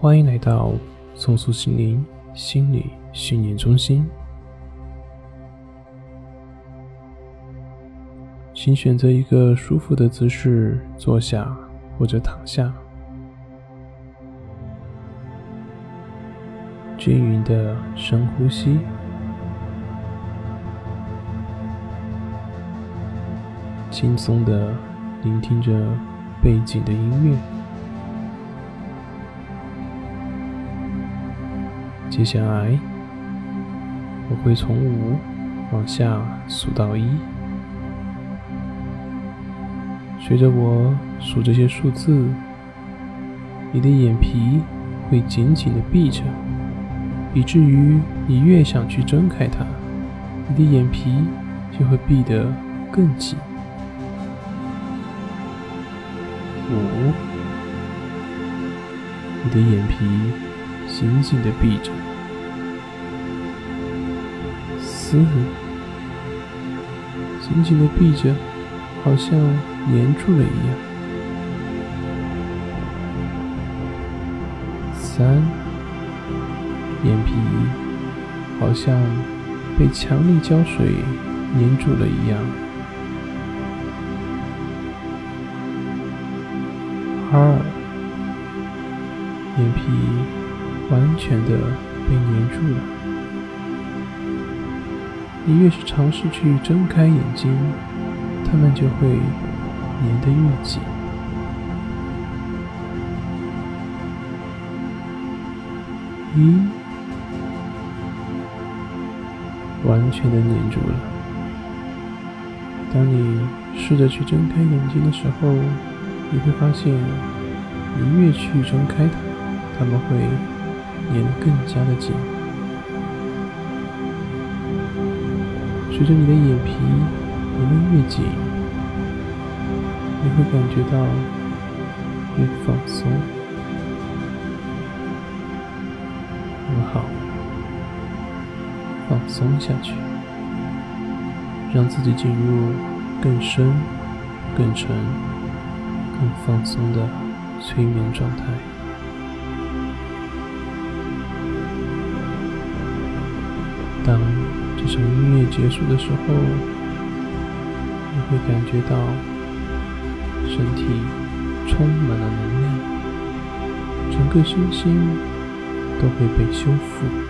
欢迎来到松树心灵心理训练中心。请选择一个舒服的姿势坐下或者躺下，均匀的深呼吸，轻松的聆听着背景的音乐。接下来，我会从五往下数到一。随着我数这些数字，你的眼皮会紧紧的闭着，以至于你越想去睁开它，你的眼皮就会闭得更紧。五，你的眼皮紧紧的闭着。四，紧紧的闭着，好像粘住了一样。三，眼皮好像被强力胶水粘住了一样。二，全的被粘住了。你越是尝试去睁开眼睛，它们就会粘得越紧。一，完全的粘住了。当你试着去睁开眼睛的时候，你会发现，你越去睁开它，它们会粘得更加的紧。随着你的眼皮粘得越紧，你会感觉到越放松。很好，放松下去，让自己进入更深、更沉、更放松的催眠状态。当这首音乐结束的时候，你会感觉到身体充满了能量，整个身心都会被修复。